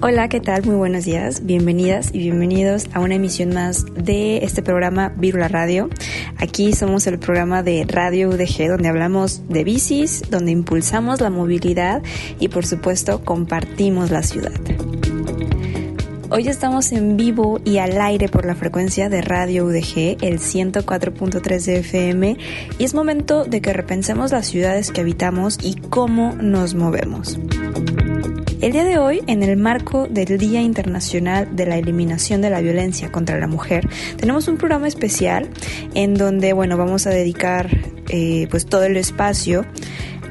Hola, ¿qué tal? Muy buenos días. Bienvenidas y bienvenidos a una emisión más de este programa Virula Radio. Aquí somos el programa de Radio UDG donde hablamos de bicis, donde impulsamos la movilidad y por supuesto compartimos la ciudad. Hoy estamos en vivo y al aire por la frecuencia de Radio UDG, el 104.3 de FM, y es momento de que repensemos las ciudades que habitamos y cómo nos movemos. El día de hoy, en el marco del Día Internacional de la Eliminación de la Violencia contra la Mujer, tenemos un programa especial en donde, bueno, vamos a dedicar eh, pues todo el espacio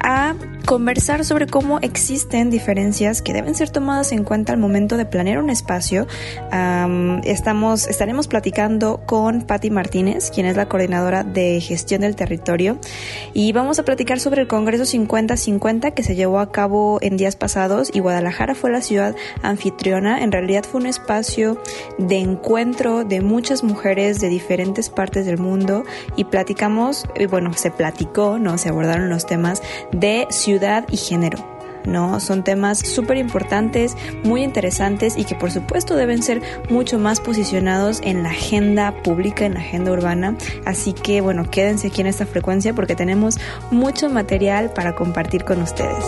a conversar sobre cómo existen diferencias que deben ser tomadas en cuenta al momento de planear un espacio. estamos, estaremos platicando con Patti Martínez, quien es la coordinadora de gestión del territorio, y vamos a platicar sobre el Congreso 50-50 que se llevó a cabo en días pasados y Guadalajara fue la ciudad anfitriona. En realidad fue un espacio de encuentro de muchas mujeres de diferentes partes del mundo y platicamos, bueno, se platicó, no, se abordaron los temas de ciudad y género. ¿no? Son temas súper importantes, muy interesantes y que por supuesto deben ser mucho más posicionados en la agenda pública, en la agenda urbana. Así que bueno, quédense aquí en esta frecuencia porque tenemos mucho material para compartir con ustedes.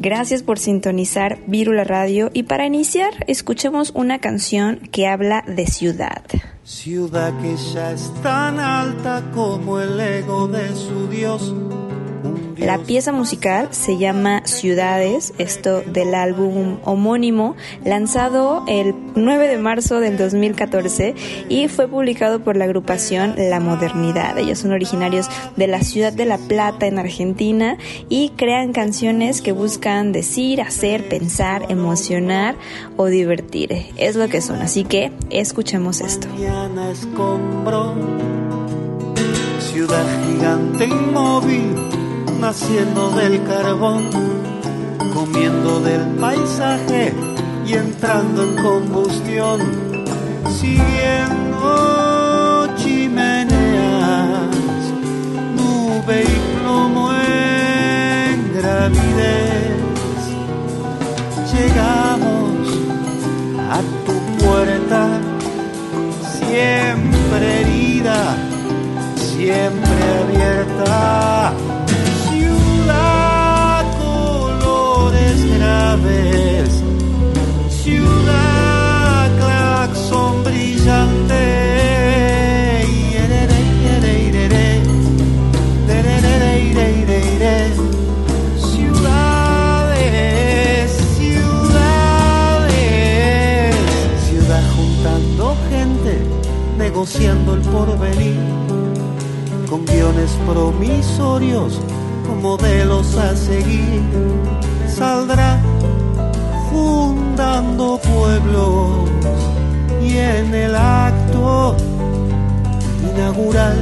Gracias por sintonizar Virula Radio y para iniciar escuchemos una canción que habla de ciudad. Ciudad que ya es tan alta como el ego de su Dios la pieza musical se llama Ciudades, esto del álbum homónimo, lanzado el 9 de marzo del 2014 y fue publicado por la agrupación La Modernidad. Ellos son originarios de la ciudad de La Plata en Argentina y crean canciones que buscan decir, hacer, pensar, emocionar o divertir. Es lo que son, así que escuchemos esto. ciudad gigante inmóvil naciendo del carbón, comiendo del paisaje y entrando en combustión, siguiendo chimeneas, nube y plomo en gravidez. Llegamos a tu puerta, siempre herida, siempre negociando el porvenir, con guiones promisorios, con modelos a seguir, saldrá fundando pueblos y en el acto inaugural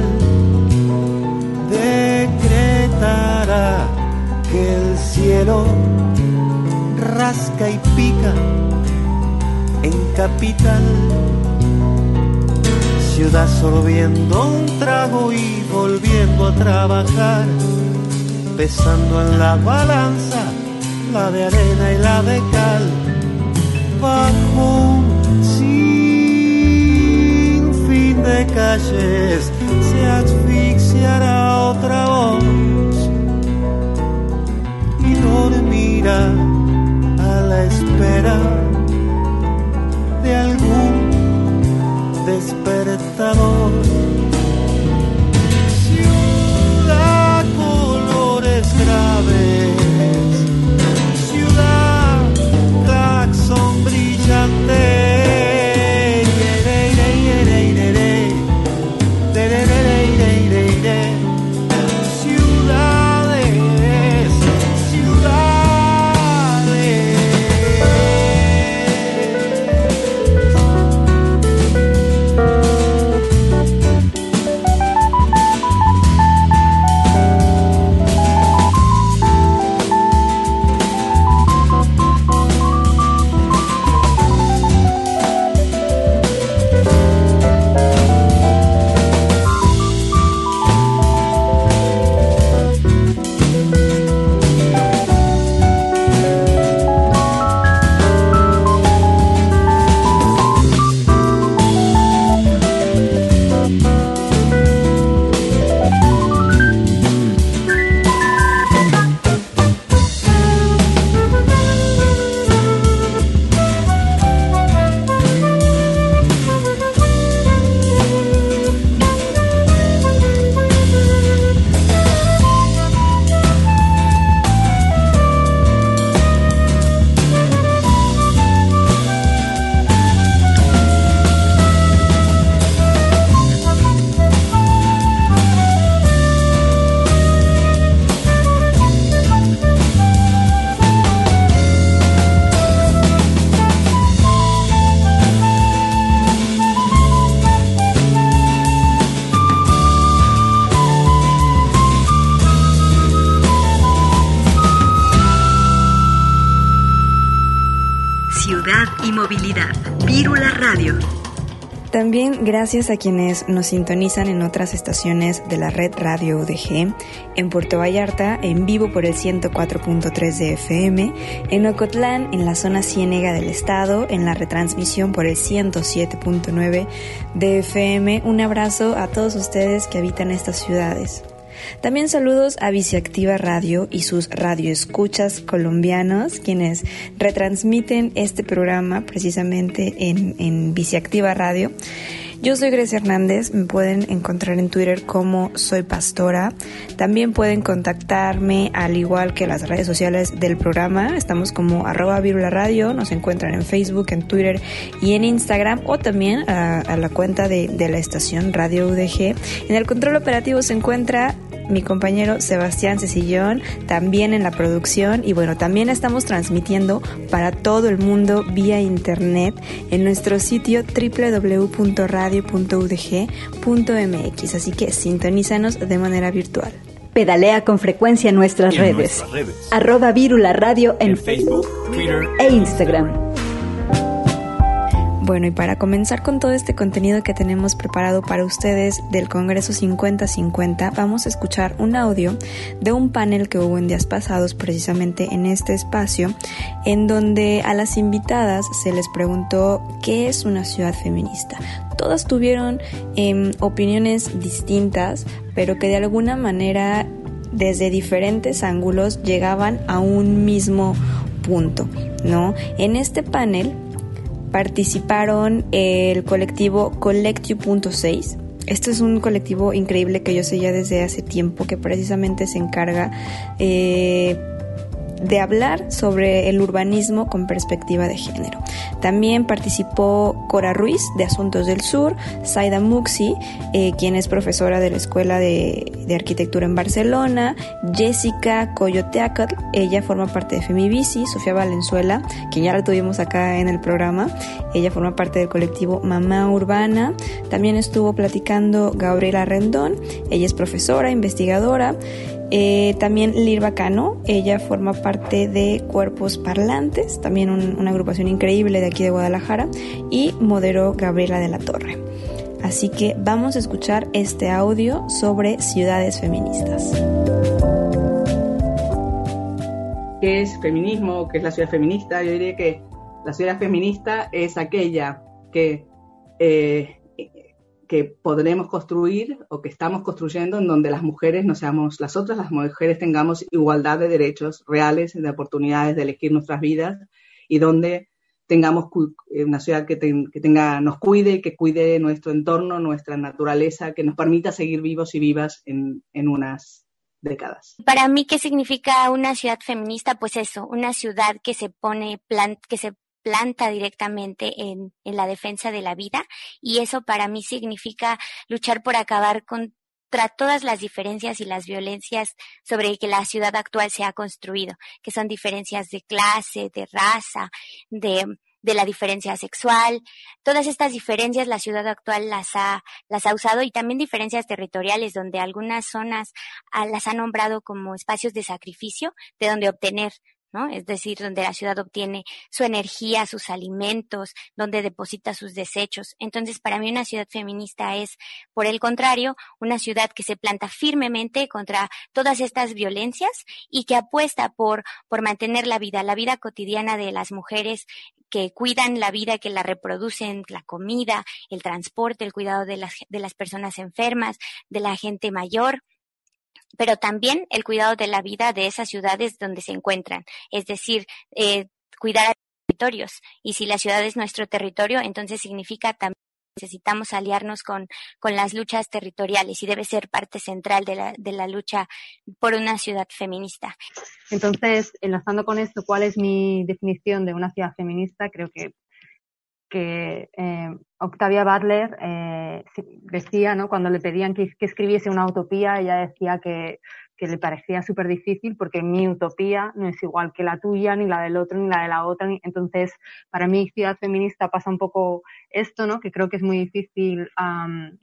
decretará que el cielo rasca y pica en capital. Ciudad sorbiendo un trago y volviendo a trabajar, pesando en la balanza la de arena y la de cal, bajo un sinfín de calles se asfixiará otra voz. Y dormirá a la espera de algún despertador. Ciudad colores graves También gracias a quienes nos sintonizan en otras estaciones de la red Radio UDG, en Puerto Vallarta en vivo por el 104.3 de FM, en Ocotlán en la zona ciénega del estado, en la retransmisión por el 107.9 de FM. Un abrazo a todos ustedes que habitan estas ciudades. También saludos a Viciactiva Radio y sus radioescuchas colombianos, quienes retransmiten este programa precisamente en, en Viciactiva Radio. Yo soy Grecia Hernández, me pueden encontrar en Twitter como Soy Pastora. También pueden contactarme al igual que las redes sociales del programa. Estamos como arroba Virula Radio, nos encuentran en Facebook, en Twitter y en Instagram o también a, la cuenta de la estación Radio UDG. En el control operativo se encuentra mi compañero Sebastián Cecillón, también en la producción y bueno, también estamos transmitiendo para todo el mundo vía internet en nuestro sitio www.radio.udg.mx, así que sintonízanos de manera virtual. Pedalea con frecuencia en nuestras, redes. Arroba Virula Radio en Facebook, Twitter e Instagram. Bueno, y para comenzar con todo este contenido que tenemos preparado para ustedes del Congreso 5050, vamos a escuchar un audio de un panel que hubo en días pasados precisamente en este espacio, en donde a las invitadas se les preguntó qué es una ciudad feminista. Todas tuvieron em, opiniones distintas, pero que de alguna manera desde diferentes ángulos llegaban a un mismo punto, ¿no? En este panel participaron el colectivo Collectio.6. Este es un colectivo increíble que yo sé ya desde hace tiempo que precisamente se encarga eh, de hablar sobre el urbanismo con perspectiva de género. También participó Cora Ruiz de Asuntos del Sur, Saida Muxi, eh, quien es profesora de la Escuela de, Arquitectura en Barcelona, Jessica Coyoteacatl, ella forma parte de Femibici, Sofía Valenzuela, quien ya la tuvimos acá en el programa, ella forma parte del colectivo Mamá Urbana, también estuvo platicando Gabriela Rendón, ella es profesora, investigadora, eh, también Lirva Cano, ella forma parte de Cuerpos Parlantes, también una agrupación increíble de aquí de Guadalajara, y moderó Gabriela de la Torre. Así que vamos a escuchar este audio sobre ciudades feministas. ¿Qué es feminismo? ¿Qué es la ciudad feminista? Yo diría que la ciudad feminista es aquella que eh, que podremos construir o que estamos construyendo en donde las mujeres no seamos las otras, las mujeres tengamos igualdad de derechos reales, de oportunidades de elegir nuestras vidas y donde tengamos eh, una ciudad que, tenga, nos cuide, que cuide nuestro entorno, nuestra naturaleza, que nos permita seguir vivos y vivas en, unas décadas. Para mí, ¿qué significa una ciudad feminista? Pues eso, una ciudad que se pone, que se planta directamente en, la defensa de la vida y eso para mí significa luchar por acabar contra todas las diferencias y las violencias sobre que la ciudad actual se ha construido, que son diferencias de clase, de raza, de, de la diferencia sexual. Todas estas diferencias la ciudad actual las ha, las ha usado y también diferencias territoriales donde algunas zonas ah, las ha nombrado como espacios de sacrificio de donde obtener ¿no? Es decir, donde la ciudad obtiene su energía, sus alimentos, donde deposita sus desechos. Entonces, para mí una ciudad feminista es, por el contrario, una ciudad que se planta firmemente contra todas estas violencias y que apuesta por, por mantener la vida, la vida cotidiana de las mujeres que cuidan la vida, que la reproducen, la comida, el transporte, el cuidado de las, de las personas enfermas, de la gente mayor pero también el cuidado de la vida de esas ciudades donde se encuentran, es decir, eh, cuidar territorios. Y si la ciudad es nuestro territorio, entonces significa también necesitamos aliarnos con, con las luchas territoriales y debe ser parte central de la, de la lucha por una ciudad feminista. Entonces, enlazando con esto, ¿cuál es mi definición de una ciudad feminista? Creo que que eh, Octavia Butler eh, decía, ¿no? cuando le pedían que, escribiese una utopía, ella decía que, que le parecía súper difícil porque mi utopía no es igual que la tuya, ni la del otro, ni la de la otra. Entonces, para mí, ciudad feminista pasa un poco esto, ¿no? que creo que es muy difícil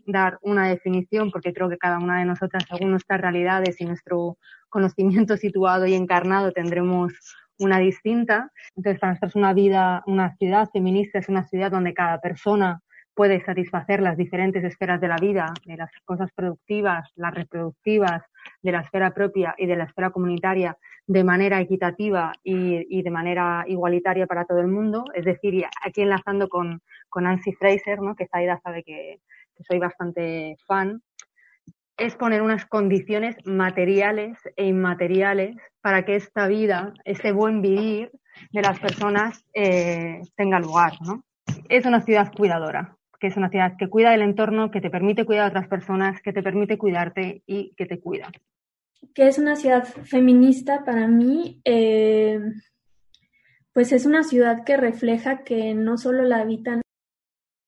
dar una definición porque creo que cada una de nosotras, según nuestras realidades y nuestro conocimiento situado y encarnado, tendremos una distinta. Entonces, para nosotros una vida, una ciudad feminista es una ciudad donde cada persona puede satisfacer las diferentes esferas de la vida, de las cosas productivas, las reproductivas, de la esfera propia y de la esfera comunitaria de manera equitativa y, de manera igualitaria para todo el mundo. Es decir, aquí enlazando con, con Nancy Fraser, ¿no? que Zaida sabe que, que soy bastante fan, es poner unas condiciones materiales e inmateriales para que esta vida, este buen vivir de las personas eh, tenga lugar. ¿no? Es una ciudad cuidadora, que es una ciudad que cuida del entorno, que te permite cuidar a otras personas, que te permite cuidarte y que te cuida. Que es una ciudad feminista para mí, eh, pues es una ciudad que refleja que no solo la habitan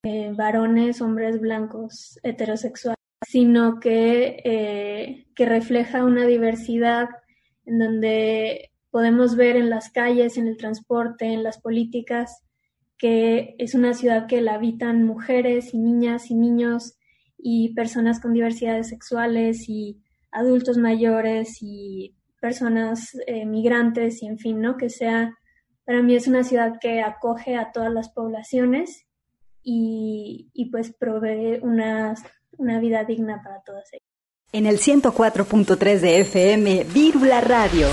eh, varones, hombres blancos, heterosexuales, sino que, eh, que refleja una diversidad en donde podemos ver en las calles, en el transporte, en las políticas, que es una ciudad que la habitan mujeres y niñas y niños y personas con diversidades sexuales y adultos mayores y personas eh, migrantes y en fin, ¿no? Que sea, para mí es una ciudad que acoge a todas las poblaciones y, y pues provee una una vida digna para todas ellas. En el 104.3 de FM, Vírula Radio.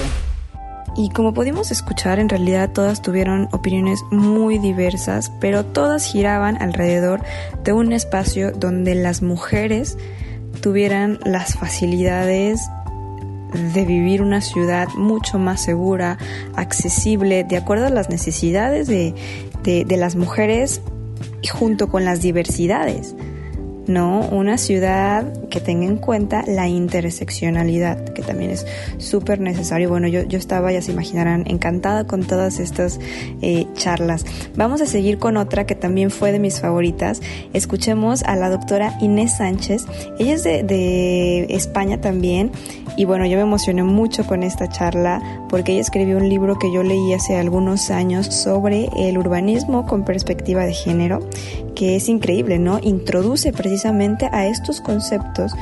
Y como pudimos escuchar, en realidad todas tuvieron opiniones muy diversas, pero todas giraban alrededor de un espacio donde las mujeres tuvieran las facilidades de vivir una ciudad mucho más segura, accesible, de acuerdo a las necesidades de, de, de las mujeres y junto con las diversidades. ¿No? Una ciudad que tenga en cuenta la interseccionalidad, que también es súper necesario. Bueno, yo, yo estaba, ya se imaginarán, encantada con todas estas eh, charlas. Vamos a seguir con otra que también fue de mis favoritas. Escuchemos a la doctora Inés Sánchez. Ella es de, de España también. Y bueno, yo me emocioné mucho con esta charla porque ella escribió un libro que yo leí hace algunos años sobre el urbanismo con perspectiva de género, que es increíble, ¿no? Introduce precisamente a estos conceptos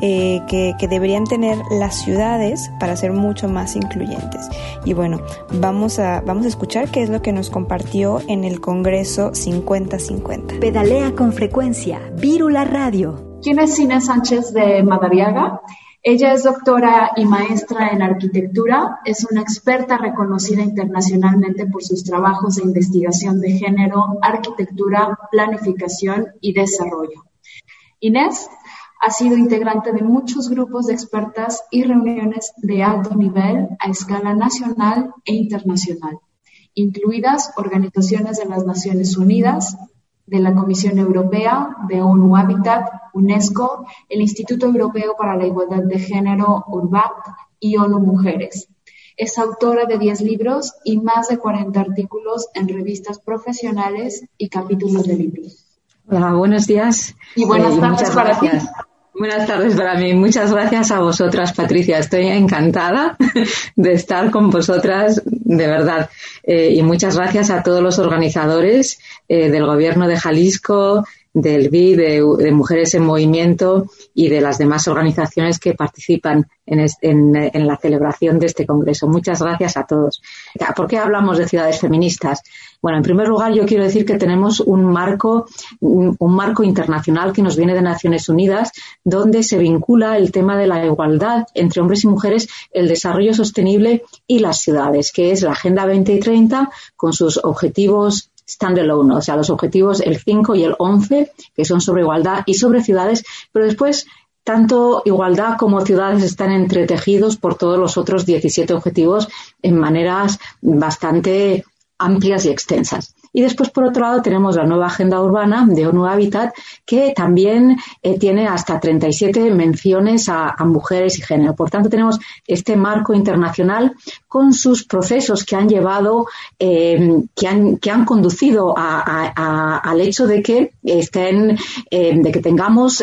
eh, que, que, deberían tener las ciudades para ser mucho más incluyentes. Y bueno, vamos a, vamos a escuchar qué es lo que nos compartió en el Congreso 50-50. Pedalea con frecuencia, Vírula Radio. ¿Quién es Inés Sánchez de Madariaga? Ella es doctora y maestra en arquitectura, es una experta reconocida internacionalmente por sus trabajos de investigación de género, arquitectura, planificación y desarrollo. Inés ha sido integrante de muchos grupos de expertas y reuniones de alto nivel a escala nacional e internacional, incluidas organizaciones de las Naciones Unidas, de la Comisión Europea, de ONU Habitat, UNESCO, el Instituto Europeo para la Igualdad de Género, URBAT y ONU Mujeres. Es autora de 10 libros y más de 40 artículos en revistas profesionales y capítulos de libros. Hola, buenos días. Y buenas eh, tardes para ti. Buenas tardes para mí. Muchas gracias a vosotras, Patricia. Estoy encantada de estar con vosotras, de verdad. Eh, y muchas gracias a todos los organizadores eh, del Gobierno de Jalisco, del BI, de, Mujeres en Movimiento y de las demás organizaciones que participan en, la celebración de este Congreso. Muchas gracias a todos. ¿Por qué hablamos de ciudades feministas? Bueno, en primer lugar, yo quiero decir que tenemos un marco, un marco internacional que nos viene de Naciones Unidas, donde se vincula el tema de la igualdad entre hombres y mujeres, el desarrollo sostenible y las ciudades, que es la Agenda 2030 con sus objetivos standalone, o sea, los objetivos el 5 y el 11, que son sobre igualdad y sobre ciudades, pero después tanto igualdad como ciudades están entretejidos por todos los otros 17 objetivos en maneras bastante amplias y extensas. Y después, por otro lado, tenemos la nueva agenda urbana de ONU Habitat, que también eh, tiene hasta 37 menciones a, mujeres y género. Por tanto, tenemos este marco internacional con sus procesos que han llevado, eh, que, han, que han conducido al hecho de que estén, eh, de que tengamos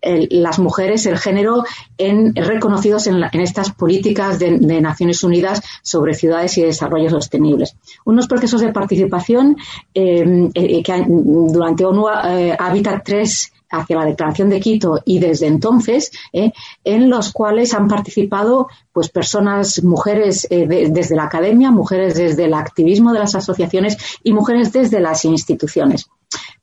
las mujeres, el género, en, reconocidos en, estas políticas de, de Naciones Unidas sobre ciudades y desarrollo sostenibles. Unos procesos de participación eh, eh, que durante ONU eh, Habitat 3 hacia la Declaración de Quito y desde entonces, en los cuales han participado pues personas, mujeres desde la academia, mujeres desde el activismo de las asociaciones y mujeres desde las instituciones.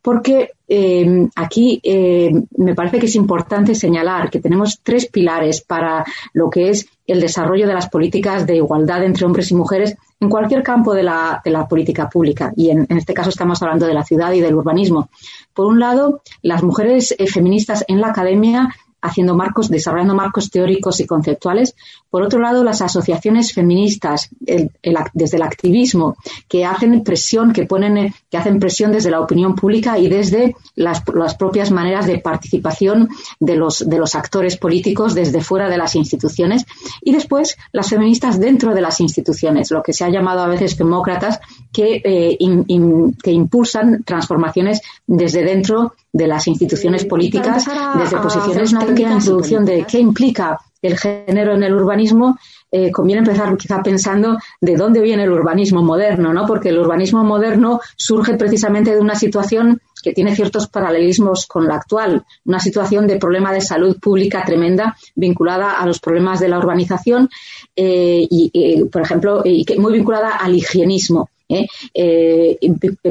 Porque eh, aquí eh, me parece que es importante señalar que tenemos tres pilares para lo que es el desarrollo de las políticas de igualdad entre hombres y mujeres en cualquier campo de la, política pública. Y en, en, este caso estamos hablando de la ciudad y del urbanismo. Por un lado, las mujeres eh, feministas en la academia haciendo marcos, desarrollando marcos teóricos y conceptuales. Por otro lado, las asociaciones feministas, el, el, desde el activismo, que hacen presión, que ponen, que hacen presión desde la opinión pública y desde las, las propias maneras de participación de los, de los actores políticos desde fuera de las instituciones. Y después, las feministas dentro de las instituciones, lo que se ha llamado a veces demócratas, que, eh, in, in, que impulsan transformaciones desde dentro de las instituciones políticas, desde posiciones una pequeña introducción de qué implica el género en el urbanismo, eh, conviene empezar quizá pensando de dónde viene el urbanismo moderno, ¿no? Porque el urbanismo moderno surge precisamente de una situación que tiene ciertos paralelismos con la actual, una situación de problema de salud pública tremenda vinculada a los problemas de la urbanización eh, y, y, por ejemplo, y muy vinculada al higienismo. ¿Eh? Eh,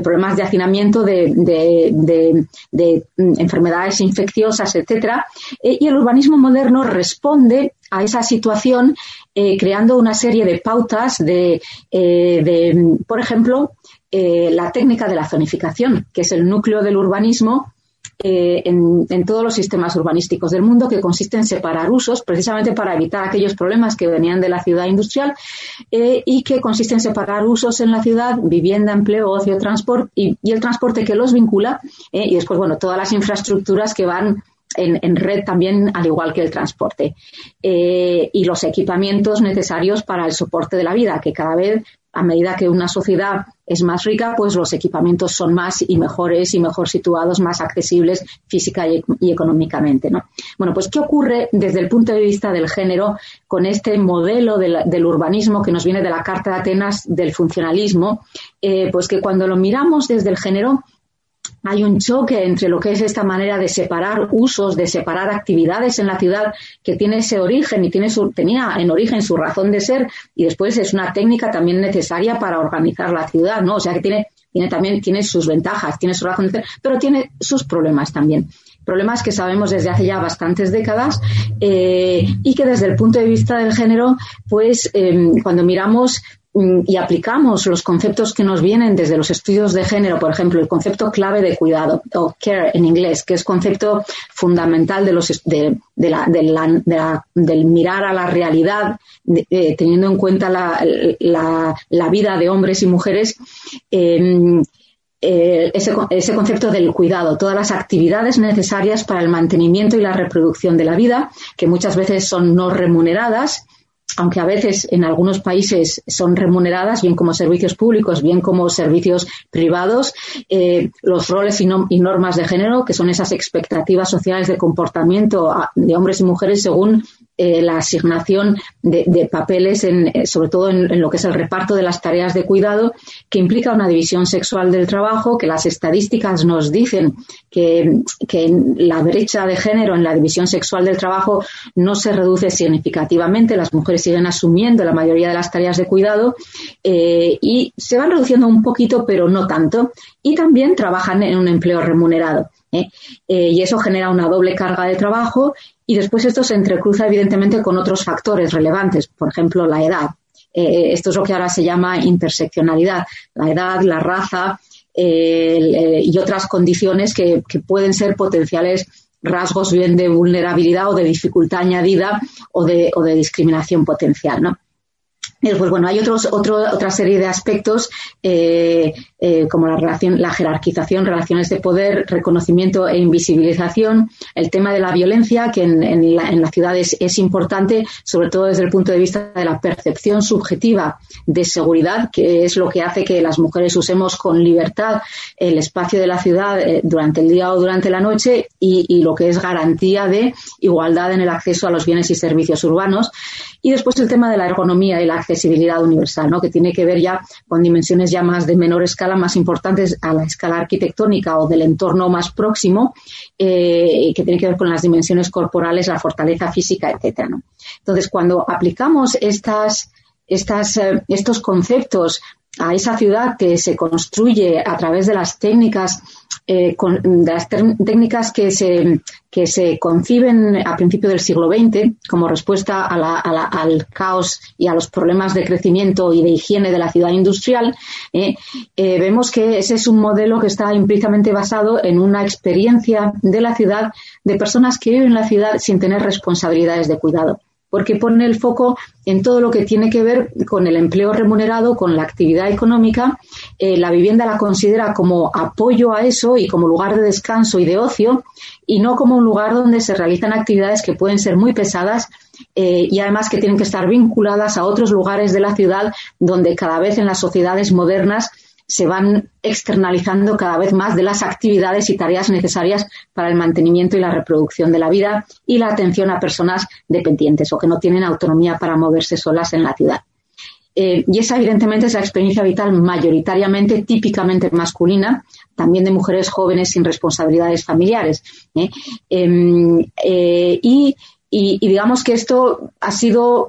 problemas de hacinamiento, de, de, de, de enfermedades infecciosas, etcétera. Eh, y el urbanismo moderno responde a esa situación creando una serie de pautas de, por ejemplo, la técnica de la zonificación, que es el núcleo del urbanismo eh, en, todos los sistemas urbanísticos del mundo, que consiste en separar usos, precisamente para evitar aquellos problemas que venían de la ciudad industrial, eh, y que consiste en separar usos en la ciudad, vivienda, empleo, ocio, transporte, y, el transporte que los vincula, eh, y después, bueno, todas las infraestructuras que van en, red también, al igual que el transporte. Y los equipamientos necesarios para el soporte de la vida, que cada vez, a medida que una sociedad es más rica, pues los equipamientos son más y mejores y mejor situados, más accesibles física y, económicamente. ¿no? Bueno, pues ¿qué ocurre desde el punto de vista del género con este modelo del, del urbanismo que nos viene de la Carta de Atenas del funcionalismo? Eh, pues que cuando lo miramos desde el género, hay un choque entre lo que es esta manera de separar usos, de separar actividades en la ciudad que tiene ese origen y tiene su, tenía en origen su razón de ser y después es una técnica también necesaria para organizar la ciudad, ¿no? O sea que tiene, tiene también tiene sus ventajas, tiene su razón de ser, pero tiene sus problemas también problemas que sabemos desde hace ya bastantes décadas eh, y que desde el punto de vista del género, pues eh, cuando miramos y aplicamos los conceptos que nos vienen desde los estudios de género, por ejemplo, el concepto clave de cuidado, o care en inglés, que es concepto fundamental de los, de, la, de la, la, del mirar a la realidad, eh, teniendo en cuenta la, vida de hombres y mujeres, eh, eh, ese, ese, concepto del cuidado, todas las actividades necesarias para el mantenimiento y la reproducción de la vida, que muchas veces son no remuneradas, aunque a veces en algunos países son remuneradas, bien como servicios públicos, bien como servicios privados, eh, los roles y, no, y, normas de género, que son esas expectativas sociales de comportamiento de hombres y mujeres según eh, la asignación de, papeles, eh, sobre todo en, lo que es el reparto de las tareas de cuidado, que implica una división sexual del trabajo, que las estadísticas nos dicen que, que la brecha de género en la división sexual del trabajo no se reduce significativamente, las mujeres siguen asumiendo la mayoría de las tareas de cuidado eh, y se van reduciendo un poquito, pero no tanto, y también trabajan en un empleo remunerado. ¿Eh? Eh, y eso genera una doble carga de trabajo y después esto se entrecruza evidentemente con otros factores relevantes, por ejemplo, la edad. Eh, esto es lo que ahora se llama interseccionalidad, la edad, la raza y otras condiciones que, que, pueden ser potenciales rasgos bien de vulnerabilidad o de dificultad añadida o de, o de discriminación potencial, ¿no? Pues bueno, hay otros, otro, otra serie de aspectos eh, eh, como la relación, la jerarquización, relaciones de poder, reconocimiento e invisibilización, el tema de la violencia que en, en, la, en ciudad es, importante, sobre todo desde el punto de vista de la percepción subjetiva de seguridad, que es lo que hace que las mujeres usemos con libertad el espacio de la ciudad eh, durante el día o durante la noche y, y lo que es garantía de igualdad en el acceso a los bienes y servicios urbanos. Y después el tema de la ergonomía y la accesibilidad universal, ¿no? que tiene que ver ya con dimensiones ya más de menor escala, más importantes a la escala arquitectónica o del entorno más próximo, eh, que tiene que ver con las dimensiones corporales, la fortaleza física, etcétera. Entonces, cuando aplicamos estas, estas, eh, estos conceptos a esa ciudad que se construye a través de las técnicas eh, de las técnicas que se, que se conciben a principios del siglo XX como respuesta al caos y a los problemas de crecimiento y de higiene de la ciudad industrial, eh, eh, vemos que ese es un modelo que está implícitamente basado en una experiencia de la ciudad de personas que viven en la ciudad sin tener responsabilidades de cuidado porque pone el foco en todo lo que tiene que ver con el empleo remunerado, con la actividad económica. Eh, la vivienda la considera como apoyo a eso y como lugar de descanso y de ocio, y no como un lugar donde se realizan actividades que pueden ser muy pesadas eh, y además que tienen que estar vinculadas a otros lugares de la ciudad donde cada vez en las sociedades modernas se van externalizando cada vez más de las actividades y tareas necesarias para el mantenimiento y la reproducción de la vida y la atención a personas dependientes o que no tienen autonomía para moverse solas en la ciudad. Eh, y esa, evidentemente, es la experiencia vital mayoritariamente, típicamente masculina, también de mujeres jóvenes sin responsabilidades familiares. ¿eh? Em, eh, y, y, digamos que esto ha sido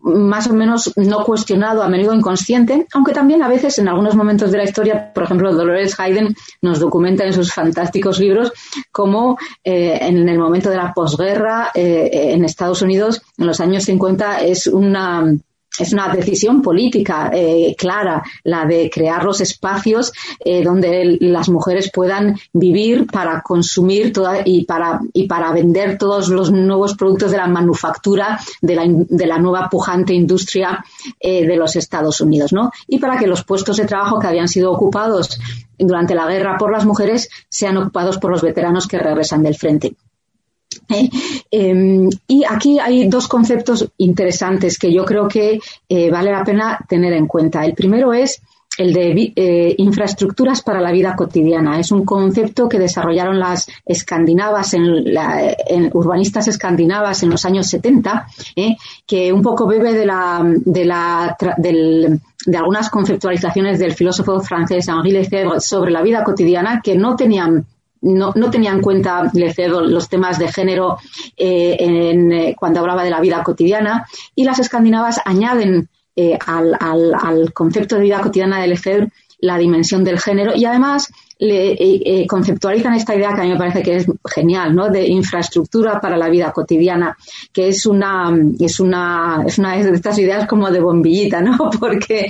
más o menos no cuestionado, a menudo inconsciente, aunque también a veces en algunos momentos de la historia, por ejemplo, Dolores Hayden nos documenta en sus fantásticos libros cómo eh, en el momento de la posguerra eh, en Estados Unidos, en los años 50, es una es una decisión política eh, clara la de crear los espacios eh, donde las mujeres puedan vivir para consumir toda, y para vender todos los nuevos productos de la manufactura de la, de la nueva pujante industria eh, de los Estados Unidos, ¿no? Y para que los puestos de trabajo que habían sido ocupados durante la guerra por las mujeres sean ocupados por los veteranos que regresan del frente. ¿Eh? Em, y aquí hay dos conceptos interesantes que yo creo que eh, vale la pena tener en cuenta. El primero es el de eh, infraestructuras para la vida cotidiana. Es un concepto que desarrollaron las escandinavas, en, urbanistas escandinavas en los años 70, que un poco bebe de, la, de, la, de algunas conceptualizaciones del filósofo francés Henri Lefebvre sobre la vida cotidiana que no tenían no, no tenía en cuenta los temas de género eh, eh, cuando hablaba de la vida cotidiana. Y las escandinavas añaden eh, al, al, al, concepto de vida cotidiana de Lefebvre la dimensión del género. Y además le, eh, eh, conceptualizan esta idea que a mí me parece que es genial, ¿no? De infraestructura para la vida cotidiana, que es una, es una, es una de estas ideas como de bombillita, ¿no? Porque,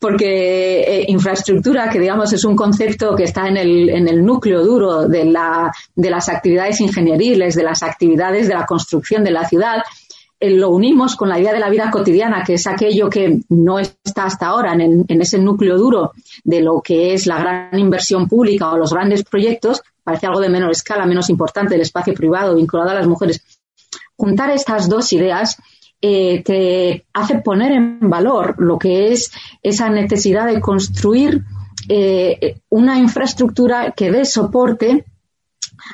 porque eh, infraestructura, que digamos es un concepto que está en el, en el núcleo duro de la, de las actividades ingenieriles, de las actividades de la construcción de la ciudad, lo unimos con la idea de la vida cotidiana, que es aquello que no está hasta ahora en, ese núcleo duro de lo que es la gran inversión pública o los grandes proyectos, parece algo de menor escala, menos importante, el espacio privado vinculado a las mujeres. Juntar estas dos ideas eh, te hace poner en valor lo que es esa necesidad de construir eh, una infraestructura que dé soporte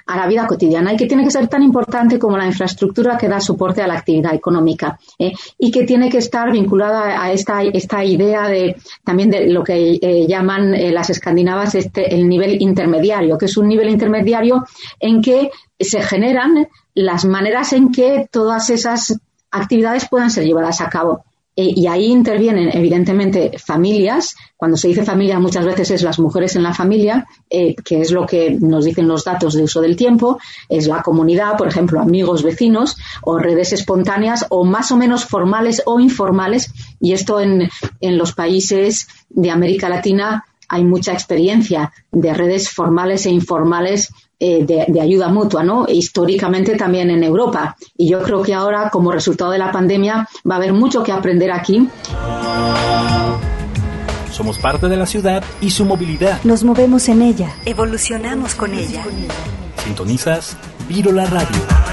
a la vida cotidiana y que tiene que ser tan importante como la infraestructura que da soporte a la actividad económica ¿eh? y que tiene que estar vinculada a esta, esta idea de también de lo que eh, llaman eh, las escandinavas este, el nivel intermediario, que es un nivel intermediario en que se generan las maneras en que todas esas actividades puedan ser llevadas a cabo. Eh, y ahí intervienen, evidentemente, familias. Cuando se dice familia, muchas veces es las mujeres en la familia, eh, que es lo que nos dicen los datos de uso del tiempo. Es la comunidad, por ejemplo, amigos, vecinos, o redes espontáneas, o más o menos formales o informales. Y esto en, en los países de América Latina hay mucha experiencia de redes formales e informales eh, de, ayuda mutua, ¿no? históricamente también en Europa. Y yo creo que ahora, como resultado de la pandemia, va a haber mucho que aprender aquí. Somos parte de la ciudad y su movilidad. Nos movemos en ella. Evolucionamos con ella. Sintonizas Virola Radio.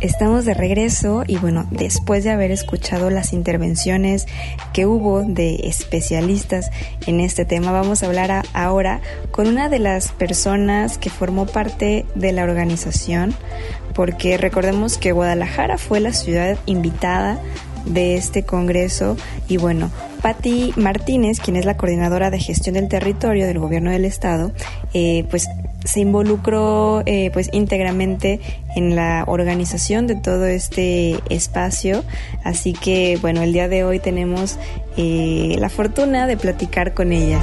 Estamos de regreso y bueno, después de haber escuchado las intervenciones que hubo de especialistas en este tema, vamos a hablar ahora con una de las personas que formó parte de la organización, porque recordemos que Guadalajara fue la ciudad invitada de este Congreso. Y bueno, Patti Martínez, quien es la coordinadora de gestión del territorio del gobierno del estado, eh, pues se involucró eh, pues íntegramente en la organización de todo este espacio. Así que bueno el día de hoy tenemos eh, la fortuna de platicar con ella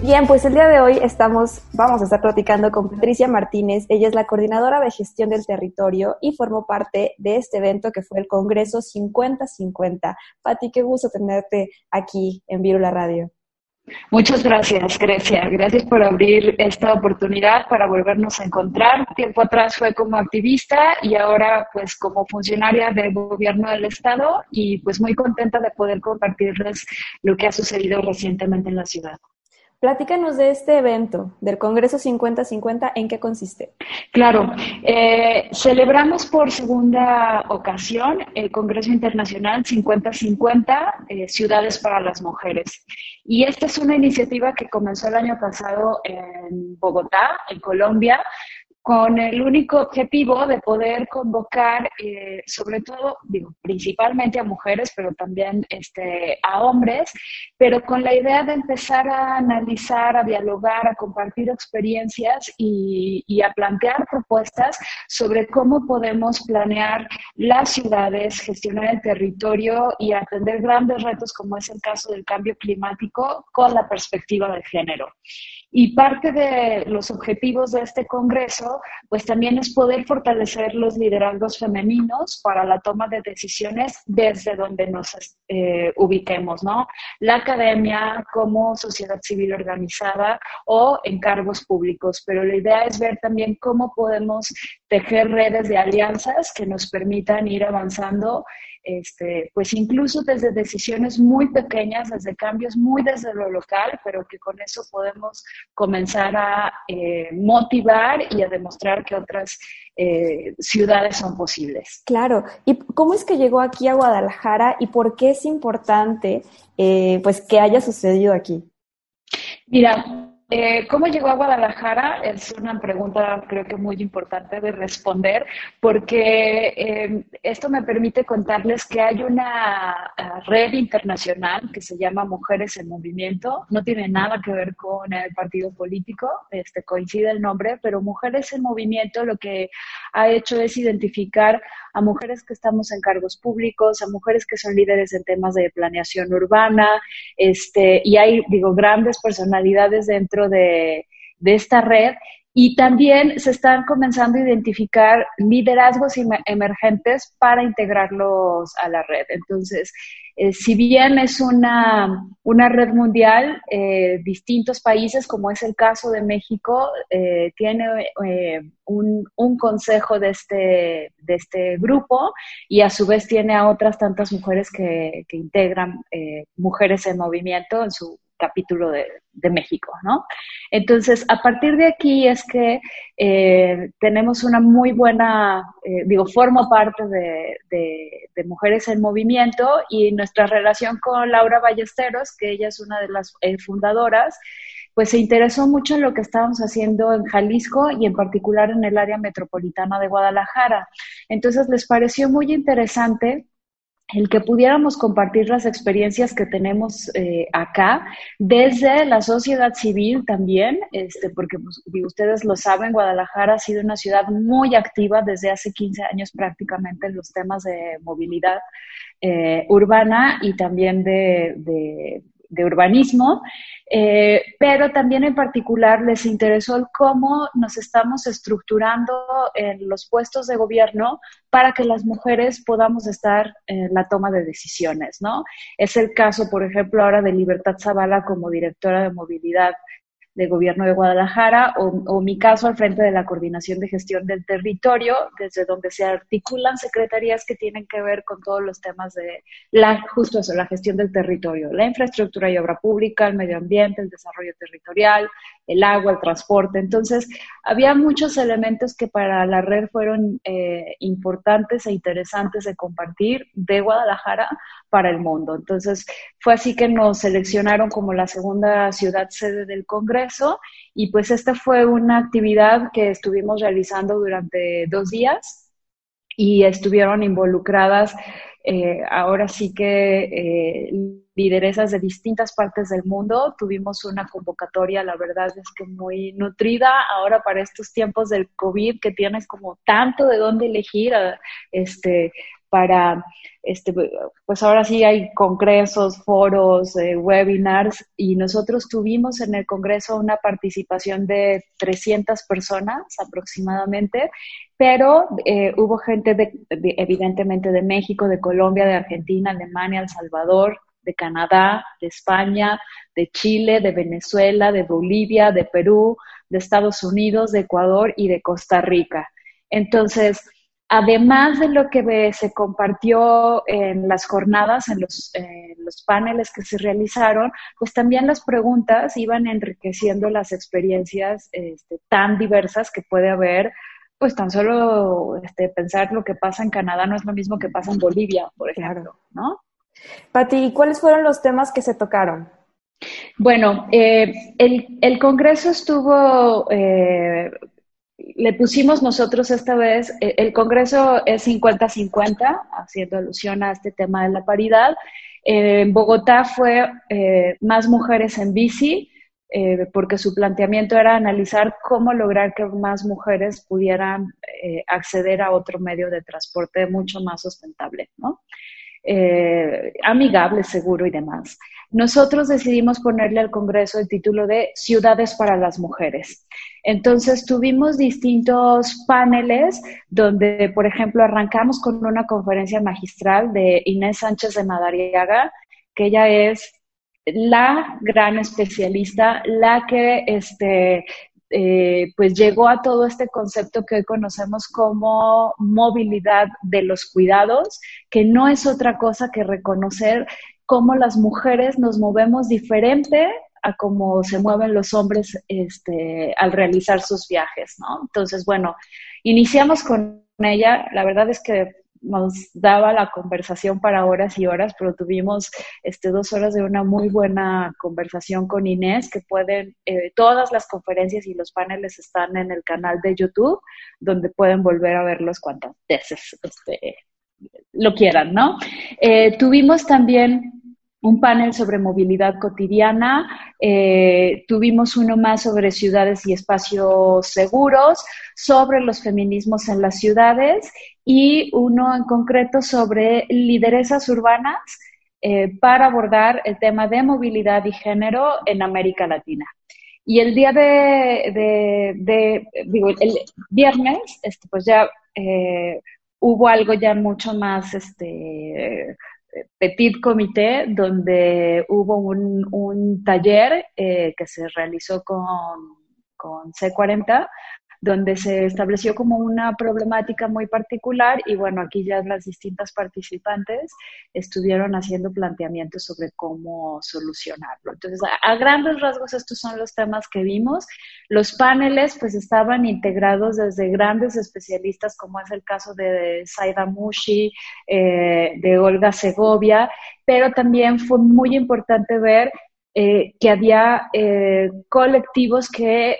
Bien, pues el día de hoy estamos, vamos a estar platicando con Patricia Martínez. Ella es la coordinadora de gestión del territorio y formó parte de este evento que fue el Congreso 50-50. Pati, qué gusto tenerte aquí en Virula Radio. Muchas gracias, Grecia. Gracias por abrir esta oportunidad para volvernos a encontrar. Tiempo atrás fue como activista y ahora pues como funcionaria del gobierno del estado y pues muy contenta de poder compartirles lo que ha sucedido recientemente en la ciudad. Platícanos de este evento, del Congreso 50-50, ¿en qué consiste? Claro, eh, celebramos por segunda ocasión el Congreso Internacional 50-50, eh, Ciudades para las Mujeres. Y esta es una iniciativa que comenzó el año pasado en Bogotá, en Colombia, con el único objetivo de poder convocar, eh, sobre todo, digo, principalmente a mujeres, pero también este, a hombres, pero con la idea de empezar a analizar, a dialogar, a compartir experiencias y, y a plantear propuestas sobre cómo podemos planear las ciudades, gestionar el territorio y atender grandes retos como es el caso del cambio climático con la perspectiva de género. Y parte de los objetivos de este Congreso, pues también es poder fortalecer los liderazgos femeninos para la toma de decisiones desde donde nos eh, ubiquemos, ¿no? La academia como sociedad civil organizada o en cargos públicos. Pero la idea es ver también cómo podemos tejer redes de alianzas que nos permitan ir avanzando este, pues incluso desde decisiones muy pequeñas, desde cambios muy desde lo local, pero que con eso podemos comenzar a eh, motivar y a demostrar que otras eh, ciudades son posibles. Claro. ¿Y cómo es que llegó aquí a Guadalajara y por qué es importante eh, pues que haya sucedido aquí? Mira, eh, ¿Cómo llegó a Guadalajara? Es una pregunta creo que muy importante de responder porque eh, esto me permite contarles que hay una uh, red internacional que se llama Mujeres en Movimiento. No tiene nada que ver con el partido político, este, coincide el nombre, pero Mujeres en Movimiento lo que ha hecho es identificar a mujeres que estamos en cargos públicos, a mujeres que son líderes en temas de planeación urbana, este, y hay, digo, grandes personalidades dentro de, de esta red y también se están comenzando a identificar liderazgos emergentes para integrarlos a la red. Entonces, eh, si bien es una, una red mundial, eh, distintos países, como es el caso de México, eh, tiene un, un, consejo de este, de este grupo y a su vez tiene a otras tantas mujeres que, que integran Mujeres en Movimiento en su capítulo de, México, ¿no? Entonces, a partir de aquí es que eh, tenemos una muy buena, eh, digo, formo parte de, Mujeres en Movimiento y nuestra relación con Laura Ballesteros, que ella es una de las eh, fundadoras, pues se interesó mucho en lo que estábamos haciendo en Jalisco y en particular en el área metropolitana de Guadalajara. Entonces, les pareció muy interesante el que pudiéramos compartir las experiencias que tenemos eh, acá desde la sociedad civil también, este, porque pues, ustedes lo saben, Guadalajara ha sido una ciudad muy activa desde hace 15 años prácticamente en los temas de movilidad eh, urbana y también de de urbanismo, eh, pero también en particular les interesó el cómo nos estamos estructurando en los puestos de gobierno para que las mujeres podamos estar en la toma de decisiones, ¿no? Es el caso, por ejemplo, ahora de Libertad Zavala como directora de movilidad de Gobierno de Guadalajara o, mi caso al frente de la Coordinación de Gestión del Territorio, desde donde se articulan secretarías que tienen que ver con todos los temas de la, justo la gestión del territorio, la infraestructura y obra pública, el medio ambiente, el desarrollo territorial, el agua, el transporte. Entonces, había muchos elementos que para la red fueron eh, importantes e interesantes de compartir de Guadalajara para el mundo. Entonces, fue así que nos seleccionaron como la segunda ciudad sede del Congreso y pues esta fue una actividad que estuvimos realizando durante dos días y estuvieron involucradas eh, ahora sí que eh, lideresas de distintas partes del mundo. Tuvimos una convocatoria, la verdad es que muy nutrida ahora para estos tiempos del COVID, que tienes como tanto de dónde elegir. Este, para, este, pues ahora sí hay congresos, foros, eh, webinars y nosotros tuvimos en el Congreso una participación de 300 personas aproximadamente, pero eh, hubo gente de, evidentemente de México, de Colombia, de Argentina, Alemania, El Salvador, de Canadá, de España, de Chile, de Venezuela, de Bolivia, de Perú, de Estados Unidos, de Ecuador y de Costa Rica. Entonces, además de lo que se compartió en las jornadas, en los, los, paneles que se realizaron, pues también las preguntas iban enriqueciendo las experiencias este, tan diversas que puede haber. Pues tan solo este, pensar lo que pasa en Canadá no es lo mismo que pasa en Bolivia, por ejemplo, ¿no? Pati, ¿cuáles fueron los temas que se tocaron? Bueno, eh, el, el, Congreso estuvo eh, le pusimos nosotros esta vez, eh, el Congreso es 50-50, haciendo alusión a este tema de la paridad. en Bogotá fue eh, más mujeres en bici, eh, porque su planteamiento era analizar cómo lograr que más mujeres pudieran acceder a otro medio de transporte mucho más sustentable, ¿no? amigable, seguro y demás. Nosotros decidimos ponerle al Congreso el título de Ciudades para las Mujeres. Entonces tuvimos distintos paneles donde, por ejemplo, arrancamos con una conferencia magistral de Inés Sánchez de Madariaga, que ella es la gran especialista, la que este, eh, pues llegó a todo este concepto que hoy conocemos como movilidad de los cuidados, que no es otra cosa que reconocer cómo las mujeres nos movemos diferente a cómo se mueven los hombres este, al realizar sus viajes, ¿no? Entonces, bueno, iniciamos con ella, la verdad es que nos daba la conversación para horas y horas, pero tuvimos este, dos horas de una muy buena conversación con Inés, que pueden, eh, todas las conferencias y los paneles están en el canal de YouTube, donde pueden volver a verlos cuantas veces este, lo quieran, ¿no? Eh, tuvimos también un panel sobre movilidad cotidiana, eh, tuvimos uno más sobre ciudades y espacios seguros, sobre los feminismos en las ciudades y uno en concreto sobre lideresas urbanas eh, para abordar el tema de movilidad y género en América Latina. Y el día de, el viernes, este, pues ya eh, hubo algo ya mucho más este, petit comité donde hubo un, un taller eh, que se realizó con, con C40 donde se estableció como una problemática muy particular y bueno, aquí ya las distintas participantes estuvieron haciendo planteamientos sobre cómo solucionarlo. Entonces, a, grandes rasgos estos son los temas que vimos. Los paneles pues estaban integrados desde grandes especialistas como es el caso de Saida Mushi, eh, de Olga Segovia, pero también fue muy importante ver eh, que había eh, colectivos que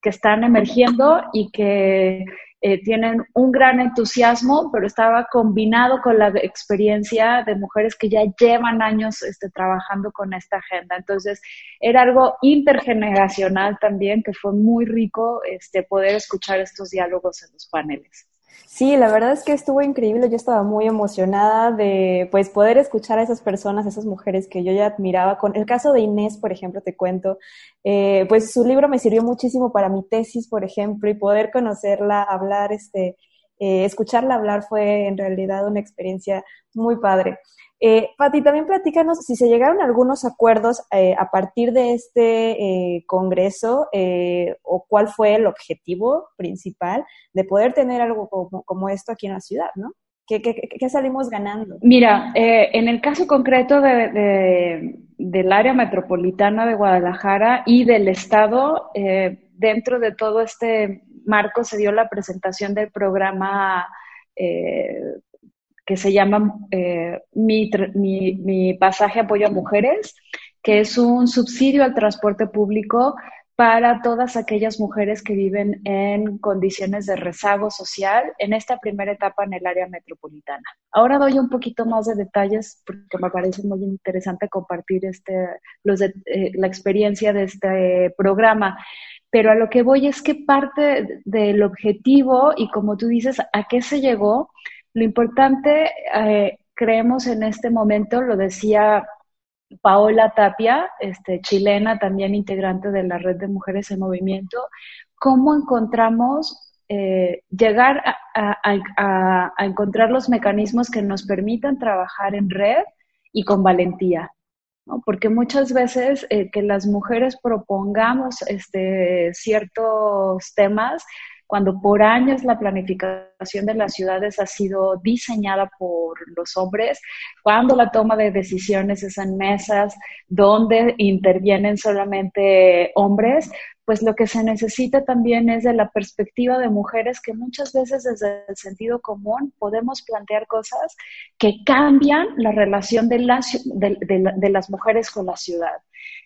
que están emergiendo y que eh, tienen un gran entusiasmo, pero estaba combinado con la experiencia de mujeres que ya llevan años este, trabajando con esta agenda. Entonces, era algo intergeneracional también, que fue muy rico este, poder escuchar estos diálogos en los paneles. Sí, la verdad es que estuvo increíble. Yo estaba muy emocionada de pues poder escuchar a esas personas, a esas mujeres que yo ya admiraba. Con el caso de Inés, por ejemplo, te cuento, eh, pues su libro me sirvió muchísimo para mi tesis, por ejemplo, y poder conocerla, hablar, este, eh, escucharla hablar fue en realidad una experiencia muy padre. Eh, Pati, también platícanos si se llegaron algunos acuerdos eh, a partir de este eh, congreso eh, o cuál fue el objetivo principal de poder tener algo como, esto aquí en la ciudad, ¿no? ¿Qué, qué, salimos ganando? Mira, en el caso concreto de, del área metropolitana de Guadalajara y del Estado, dentro de todo este marco se dio la presentación del programa que se llama eh, mi, pasaje apoyo a mujeres, que es un subsidio al transporte público para todas aquellas mujeres que viven en condiciones de rezago social en esta primera etapa en el área metropolitana. Ahora doy un poquito más de detalles porque me parece muy interesante compartir este, los eh, la experiencia de este programa, pero a lo que voy es que parte del objetivo y como tú dices, ¿a qué se llegó? Lo importante, eh, creemos en este momento, lo decía Paola Tapia, este, chilena, también integrante de la Red de Mujeres en Movimiento, cómo encontramos eh, llegar a, encontrar los mecanismos que nos permitan trabajar en red y con valentía. Porque muchas veces eh, que las mujeres propongamos este, ciertos temas cuando por años la planificación de las ciudades ha sido diseñada por los hombres, cuando la toma de decisiones es en mesas donde intervienen solamente hombres, pues lo que se necesita también es de la perspectiva de mujeres que muchas veces desde el sentido común podemos plantear cosas que cambian la relación de, las mujeres con la ciudad.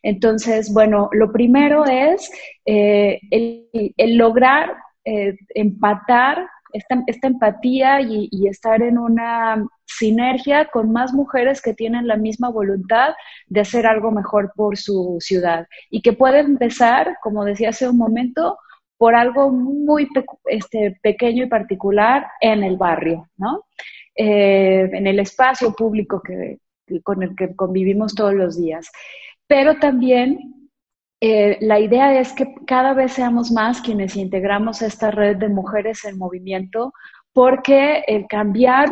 Entonces, bueno, lo primero es eh, el lograr eh, empatar esta, esta empatía y, estar en una sinergia con más mujeres que tienen la misma voluntad de hacer algo mejor por su ciudad y que puede empezar, como decía hace un momento, por algo muy este, pequeño y particular en el barrio, ¿no? Eh, en el espacio público que, con el que convivimos todos los días. Pero también eh, la idea es que cada vez seamos más quienes integramos esta red de mujeres en movimiento, porque el cambiar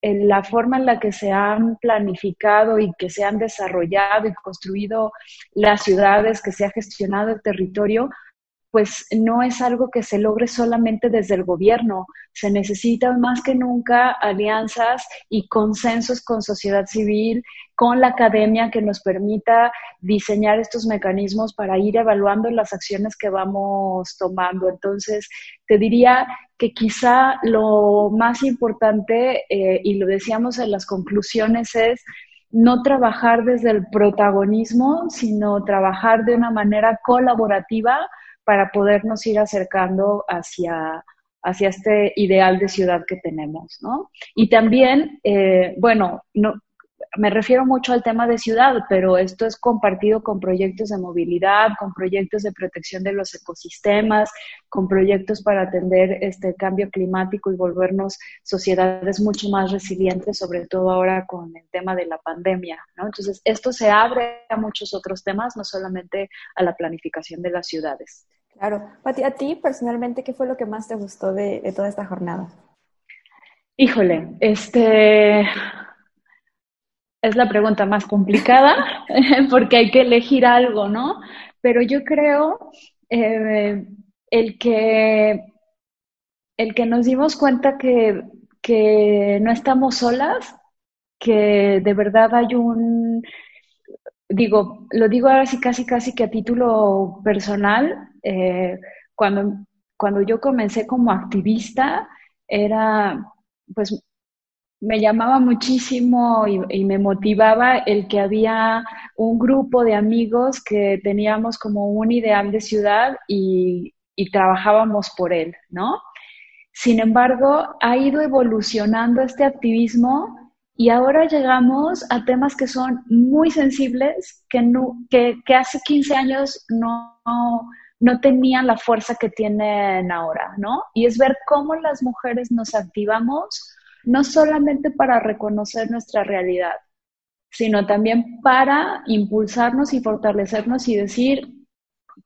la forma en la que se han planificado y que se han desarrollado y construido las ciudades, que se ha gestionado el territorio, pues no es algo que se logre solamente desde el gobierno. Se necesitan más que nunca alianzas y consensos con sociedad civil, con la academia que nos permita diseñar estos mecanismos para ir evaluando las acciones que vamos tomando. Entonces, te diría que quizá lo más importante, eh, y lo decíamos en las conclusiones, es no trabajar desde el protagonismo, sino trabajar de una manera colaborativa para podernos ir acercando hacia, hacia este ideal de ciudad que tenemos, ¿no? Y también, eh, bueno, no, me refiero mucho al tema de ciudad, pero esto es compartido con proyectos de movilidad, con proyectos de protección de los ecosistemas, con proyectos para atender este cambio climático y volvernos sociedades mucho más resilientes, sobre todo ahora con el tema de la pandemia, ¿no? Entonces, esto se abre a muchos otros temas, no solamente a la planificación de las ciudades. Claro. Pati, a ti personalmente, ¿qué fue lo que más te gustó de, de toda esta jornada? Híjole, este, es la pregunta más complicada porque hay que elegir algo, ¿no? Pero yo creo eh, el, que, el que nos dimos cuenta que, que no estamos solas, que de verdad hay un, digo, lo digo ahora sí casi casi que a título personal, eh, cuando, cuando yo comencé como activista, era pues me llamaba muchísimo y, me motivaba el que había un grupo de amigos que teníamos como un ideal de ciudad y, trabajábamos por él, ¿no? Sin embargo, ha ido evolucionando este activismo y ahora llegamos a temas que son muy sensibles, que, no, que, hace 15 años no, no tenían la fuerza que tienen ahora, ¿no? Y es ver cómo las mujeres nos activamos no solamente para reconocer nuestra realidad, sino también para impulsarnos y fortalecernos y decir,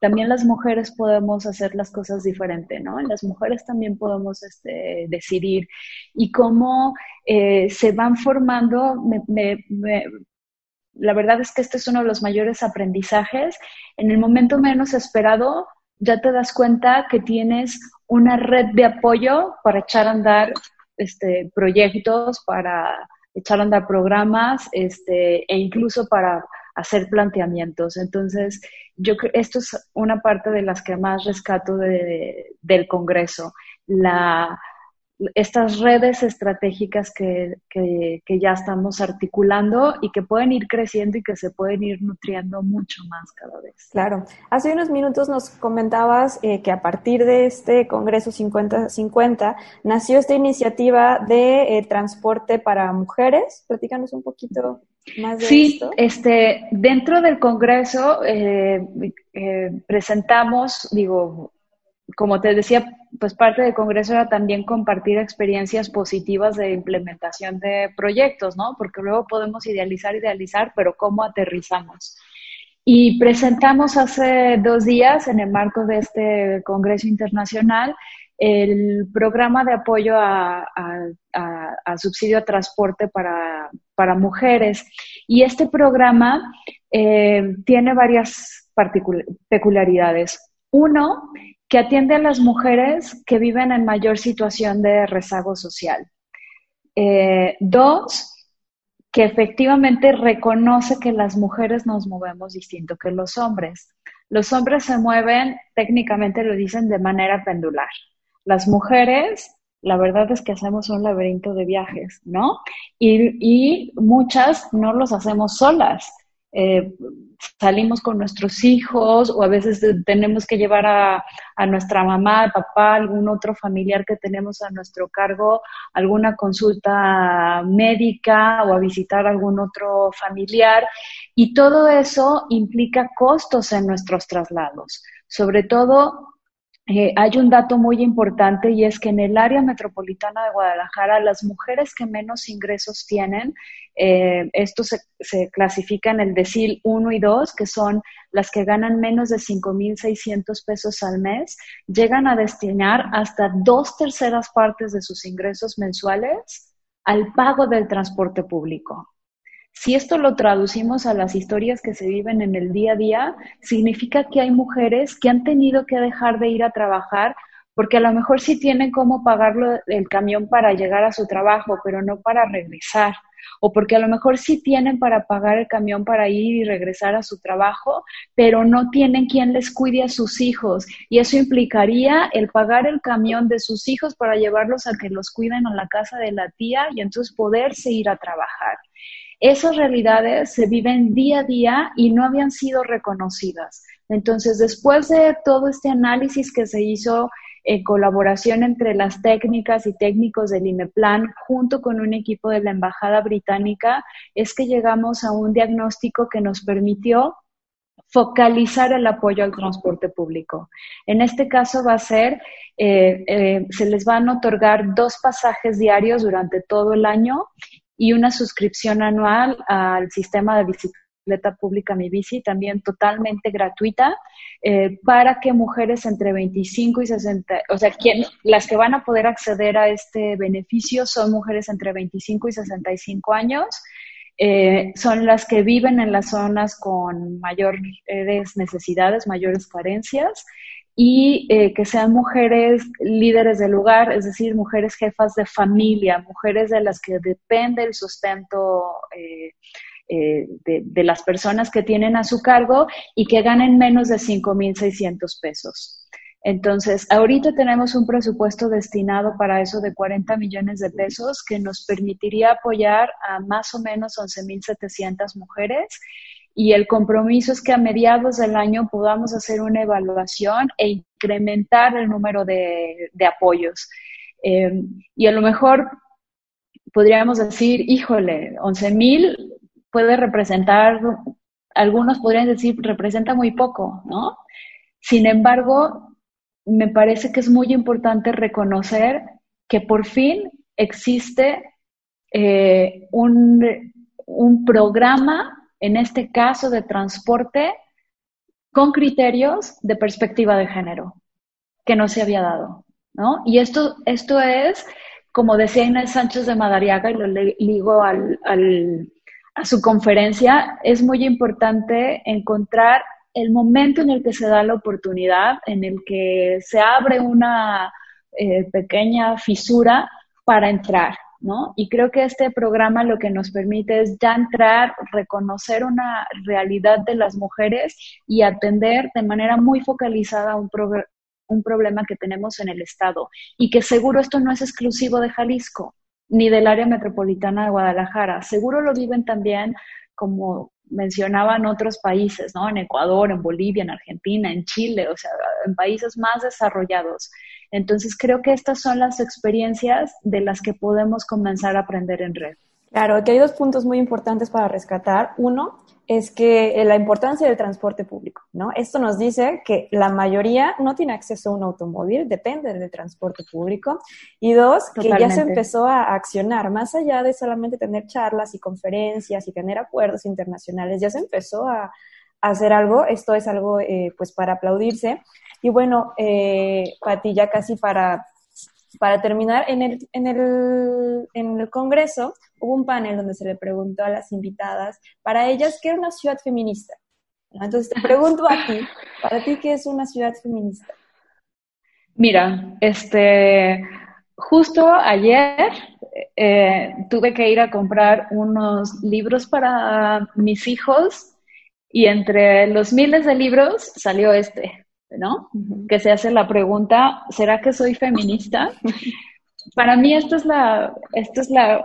también las mujeres podemos hacer las cosas diferente, ¿no? Las mujeres también podemos este, decidir. Y cómo eh, se van formando, la verdad es que este es uno de los mayores aprendizajes. En el momento menos esperado, ya te das cuenta que tienes una red de apoyo para echar a andar este, proyectos, para echar a andar programas este, e incluso para hacer planteamientos. Entonces, yo creo esto es una parte de las que más rescato de, del Congreso, la, estas redes estratégicas que, que, ya estamos articulando y que pueden ir creciendo y que se pueden ir nutriendo mucho más cada vez. Claro. Hace unos minutos nos comentabas eh, que a partir de este Congreso 50-50 nació esta iniciativa de eh, transporte para mujeres. Platícanos un poquito más de sí, este, dentro del Congreso eh, presentamos, digo, como te decía, pues parte del Congreso era también compartir experiencias positivas de implementación de proyectos, ¿no? Porque luego podemos idealizar, idealizar, pero ¿cómo aterrizamos? Y presentamos hace dos días, en el marco de este Congreso Internacional, el programa de apoyo a, subsidio a transporte para, mujeres. Y este programa eh, tiene varias peculiaridades. Uno, que atiende a las mujeres que viven en mayor situación de rezago social. Eh, dos, que efectivamente reconoce que las mujeres nos movemos distinto que los hombres. Los hombres se mueven, técnicamente lo dicen, de manera pendular. Las mujeres, la verdad es que hacemos un laberinto de viajes, ¿no? Y, y muchas no los hacemos solas. Eh, salimos con nuestros hijos o a veces tenemos que llevar a, a, nuestra mamá, papá, algún otro familiar que tenemos a nuestro cargo, alguna consulta médica o a visitar algún otro familiar. Y todo eso implica costos en nuestros traslados. Sobre todo eh, hay un dato muy importante y es que en el área metropolitana de Guadalajara las mujeres que menos ingresos tienen, eh, esto se, se, clasifica en el decil 1 y 2, que son las que ganan menos de 5.600 pesos al mes, llegan a destinar hasta dos terceras partes de sus ingresos mensuales al pago del transporte público. Si esto lo traducimos a las historias que se viven en el día a día, significa que hay mujeres que han tenido que dejar de ir a trabajar porque a lo mejor sí tienen cómo pagarlo el camión para llegar a su trabajo, pero no para regresar. O porque a lo mejor sí tienen para pagar el camión para ir y regresar a su trabajo, pero no tienen quien les cuide a sus hijos. Y eso implicaría el pagar el camión de sus hijos para llevarlos a que los cuiden a la casa de la tía y entonces poderse ir a trabajar. Esas realidades se viven día a día y no habían sido reconocidas. Entonces, después de todo este análisis que se hizo en colaboración entre las técnicas y técnicos del INEPLAN junto con un equipo de la Embajada Británica, es que llegamos a un diagnóstico que nos permitió focalizar el apoyo al transporte público. En este caso va a ser, eh, eh, se les van a otorgar dos pasajes diarios durante todo el año y una suscripción anual al sistema de bicicleta pública Mi Bici, también totalmente gratuita, eh, para que mujeres entre 25 y 60, o sea, quien, las que van a poder acceder a este beneficio son mujeres entre 25 y 65 años. Eh, son las que viven en las zonas con mayores necesidades, mayores carencias y eh, que sean mujeres líderes del lugar, es decir, mujeres jefas de familia, mujeres de las que depende el sustento eh, eh, de, las personas que tienen a su cargo y que ganen menos de 5.600 pesos. Entonces, ahorita tenemos un presupuesto destinado para eso de 40 millones de pesos que nos permitiría apoyar a más o menos 11.700 mujeres y el compromiso es que a mediados del año podamos hacer una evaluación e incrementar el número de, apoyos. Eh, y a lo mejor podríamos decir, híjole, 11 mil puede representar, algunos podrían decir, representa muy poco, ¿no? Sin embargo, me parece que es muy importante reconocer que por fin existe eh, un, un programa en este caso de transporte, con criterios de perspectiva de género, que no se había dado, ¿no? Y esto, esto es, como decía Inés Sánchez de Madariaga, y lo ligo al, a su conferencia, es muy importante encontrar el momento en el que se da la oportunidad, en el que se abre una eh, pequeña fisura para entrar, y creo que este programa lo que nos permite es ya entrar, reconocer una realidad de las mujeres y atender de manera muy focalizada un, un problema que tenemos en el Estado y que seguro esto no es exclusivo de Jalisco ni del área metropolitana de Guadalajara. Seguro lo viven también, como mencionaban otros países, ¿no? En Ecuador, en Bolivia, en Argentina, en Chile, o sea, en países más desarrollados. Entonces, creo que estas son las experiencias de las que podemos comenzar a aprender en red. Claro, que hay dos puntos muy importantes para rescatar. Uno, es que eh, la importancia del transporte público, ¿no? Esto nos dice que la mayoría no tiene acceso a un automóvil, depende del transporte público. Y dos, que ya se empezó a accionar, más allá de solamente tener charlas y conferencias y tener acuerdos internacionales, ya se empezó a, hacer algo. Esto es algo, eh, pues, para aplaudirse. Y bueno, eh, Pati, ya casi para para terminar, en el, en, el, en el Congreso hubo un panel donde se le preguntó a las invitadas para ellas qué era una ciudad feminista. Entonces te pregunto a ti, para ti, ¿qué es una ciudad feminista? Mira, este, justo ayer eh, tuve que ir a comprar unos libros para mis hijos y entre los miles de libros salió este. ¿No? Que se hace la pregunta, ¿será que soy feminista? Para mí esto es la, esto es la,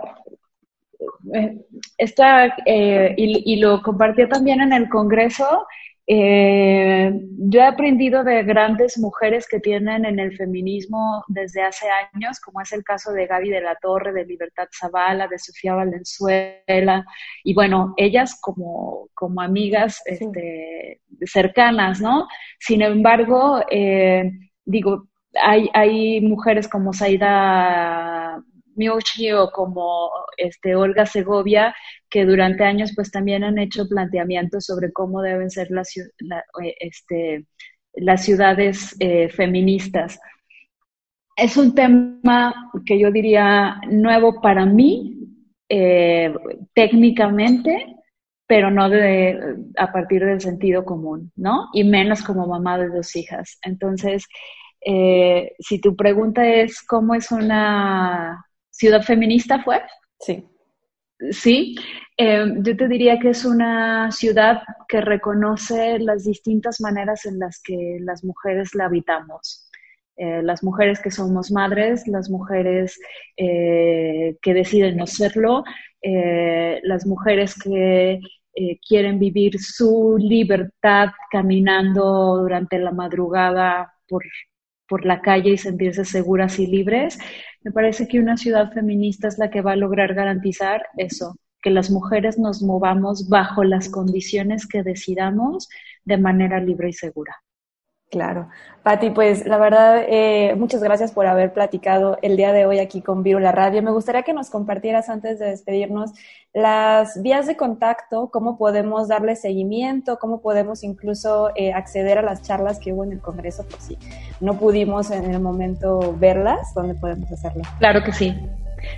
eh, esta, eh, y, y, lo compartí también en el Congreso, eh, yo he aprendido de grandes mujeres que tienen en el feminismo desde hace años, como es el caso de Gaby de la Torre, de Libertad Zavala, de Sofía Valenzuela, y bueno, ellas como, como amigas este, cercanas, ¿no? Sin embargo, eh, digo, hay, hay mujeres como Saida Miuchi o como este, Olga Segovia, que durante años pues también han hecho planteamientos sobre cómo deben ser las, eh, este, las ciudades eh, feministas. Es un tema que yo diría nuevo para mí, eh, técnicamente, pero no de, a partir del sentido común, ¿no? Y menos como mamá de dos hijas. Entonces, si tu pregunta es cómo es una Ciudad Feminista fue. Sí. Sí, eh, yo te diría que es una ciudad que reconoce las distintas maneras en las que las mujeres la habitamos. Eh, las mujeres que somos madres, las mujeres eh, que deciden no serlo, las mujeres que quieren vivir su libertad caminando durante la madrugada por, por la calle y sentirse seguras y libres, me parece que una ciudad feminista es la que va a lograr garantizar eso, que las mujeres nos movamos bajo las condiciones que decidamos de manera libre y segura. Claro. Pati, pues la verdad, eh, muchas gracias por haber platicado el día de hoy aquí con Virula Radio. Me gustaría que nos compartieras antes de despedirnos las vías de contacto, cómo podemos darle seguimiento, cómo podemos incluso eh, acceder a las charlas que hubo en el Congreso, por si no pudimos en el momento verlas, ¿dónde podemos hacerlo? Claro que sí.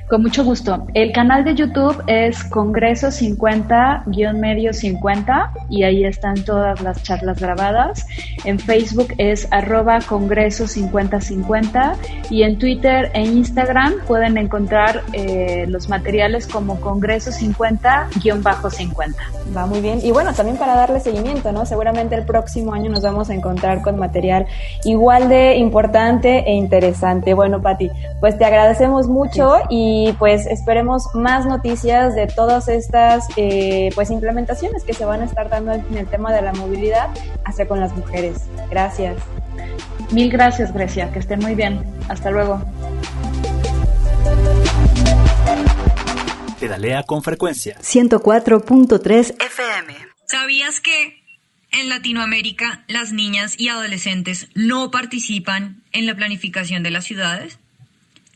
Con mucho gusto. El canal de YouTube es Congreso 50-medio 50 y ahí están todas las charlas grabadas. En Facebook es arroba Congreso 5050 y en Twitter e Instagram pueden encontrar eh, los materiales como Congreso 50-50. Va muy bien. Y bueno, también para darle seguimiento, ¿no? Seguramente el próximo año nos vamos a encontrar con material igual de importante e interesante. Bueno, Pati, pues te agradecemos mucho y pues esperemos más noticias de todas estas eh, pues implementaciones que se van a estar dando en el tema de la movilidad hacia con las mujeres. Gracias. Mil gracias, Grecia. Que estén muy bien. Hasta luego. Pedalea con frecuencia. 104.3 FM. ¿Sabías que en Latinoamérica las niñas y adolescentes no participan en la planificación de las ciudades?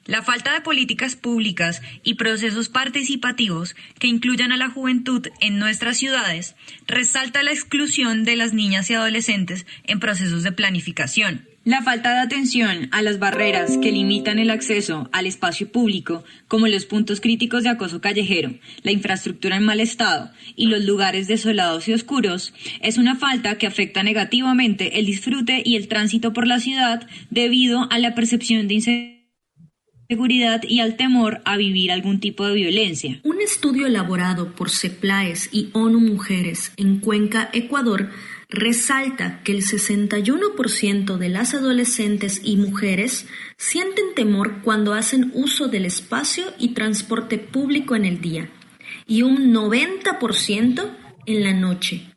La falta de políticas públicas y procesos participativos que incluyan a la juventud en nuestras ciudades resalta la exclusión de las niñas y adolescentes en procesos de planificación. La falta de atención a las barreras que limitan el acceso al espacio público, como los puntos críticos de acoso callejero, la infraestructura en mal estado y los lugares desolados y oscuros, es una falta que afecta negativamente el disfrute y el tránsito por la ciudad debido a la percepción de inseguridad seguridad y al temor a vivir algún tipo de violencia. Un estudio elaborado por CEPLAES y ONU Mujeres en Cuenca, Ecuador, resalta que el 61% de las adolescentes y mujeres sienten temor cuando hacen uso del espacio y transporte público en el día y un 90% en la noche.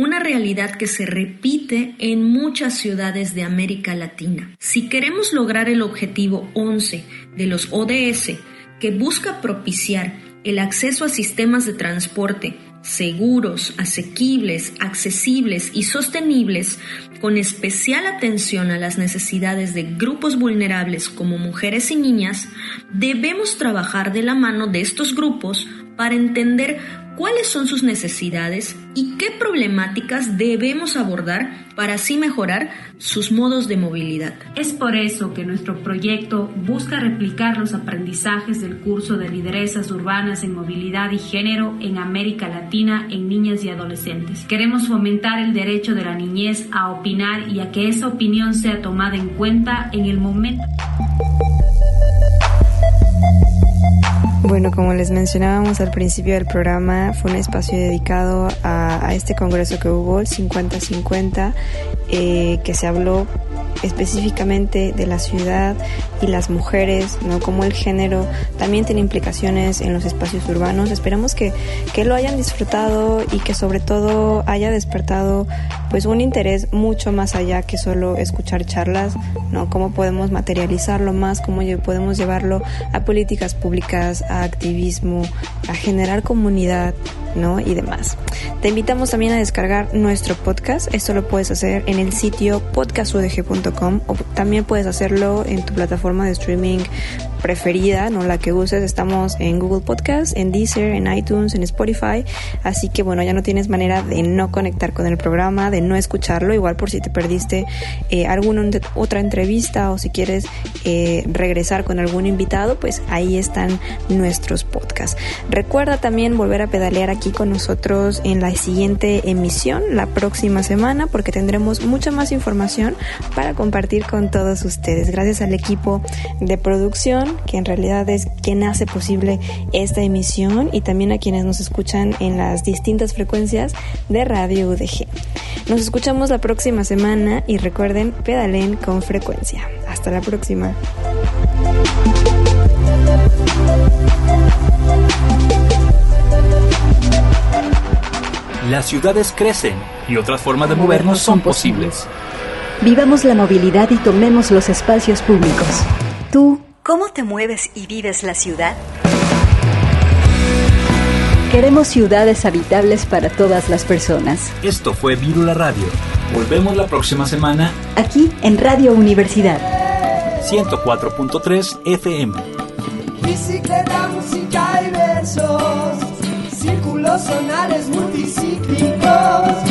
Una realidad que se repite en muchas ciudades de América Latina. Si queremos lograr el objetivo 11 de los ODS, que busca propiciar el acceso a sistemas de transporte seguros, asequibles, accesibles y sostenibles, con especial atención a las necesidades de grupos vulnerables como mujeres y niñas, debemos trabajar de la mano de estos grupos para entender cuáles son sus necesidades y qué problemáticas debemos abordar para así mejorar sus modos de movilidad. Es por eso que nuestro proyecto busca replicar los aprendizajes del curso de lideresas urbanas en movilidad y género en América Latina en niñas y adolescentes. Queremos fomentar el derecho de la niñez a opinar y a que esa opinión sea tomada en cuenta en el momento. Bueno, como les mencionábamos al principio del programa, fue un espacio dedicado a, este congreso que hubo, el 50-50, eh, que se habló específicamente de la ciudad y las mujeres, ¿no? Como el género también tiene implicaciones en los espacios urbanos. Esperamos que, que lo hayan disfrutado y que sobre todo haya despertado pues un interés mucho más allá que solo escuchar charlas, ¿no? Cómo podemos materializarlo más, cómo podemos llevarlo a políticas públicas, a activismo, a generar comunidad, ¿no? Y demás. Te invitamos también a descargar nuestro podcast. Esto lo puedes hacer en el sitio podcastudg.com o también puedes hacerlo en tu plataforma de streaming preferida, no la que uses. Estamos en Google Podcast, en Deezer, en iTunes, en Spotify. Así que bueno, ya no tienes manera de no conectar con el programa, de no escucharlo. Igual por si te perdiste eh, alguna otra entrevista o si quieres eh, regresar con algún invitado, pues ahí están nuestros podcasts. Recuerda también volver a pedalear aquí con nosotros en la siguiente emisión, la próxima semana, porque tendremos mucha más información para compartir con todos ustedes. Gracias al equipo de producción que en realidad es quien hace posible esta emisión y también a quienes nos escuchan en las distintas frecuencias de Radio UDG. Nos escuchamos la próxima semana y recuerden, pedalen con frecuencia. Hasta la próxima. Las ciudades crecen y otras formas de movernos son posibles. Vivamos la movilidad y tomemos los espacios públicos. Tú ¿Cómo te mueves y vives la ciudad? Queremos ciudades habitables para todas las personas. Esto fue Virula Radio. Volvemos la próxima semana. Aquí en Radio Universidad. 104.3 FM. Bicicleta, música y versos. Círculos sonales multicíclicos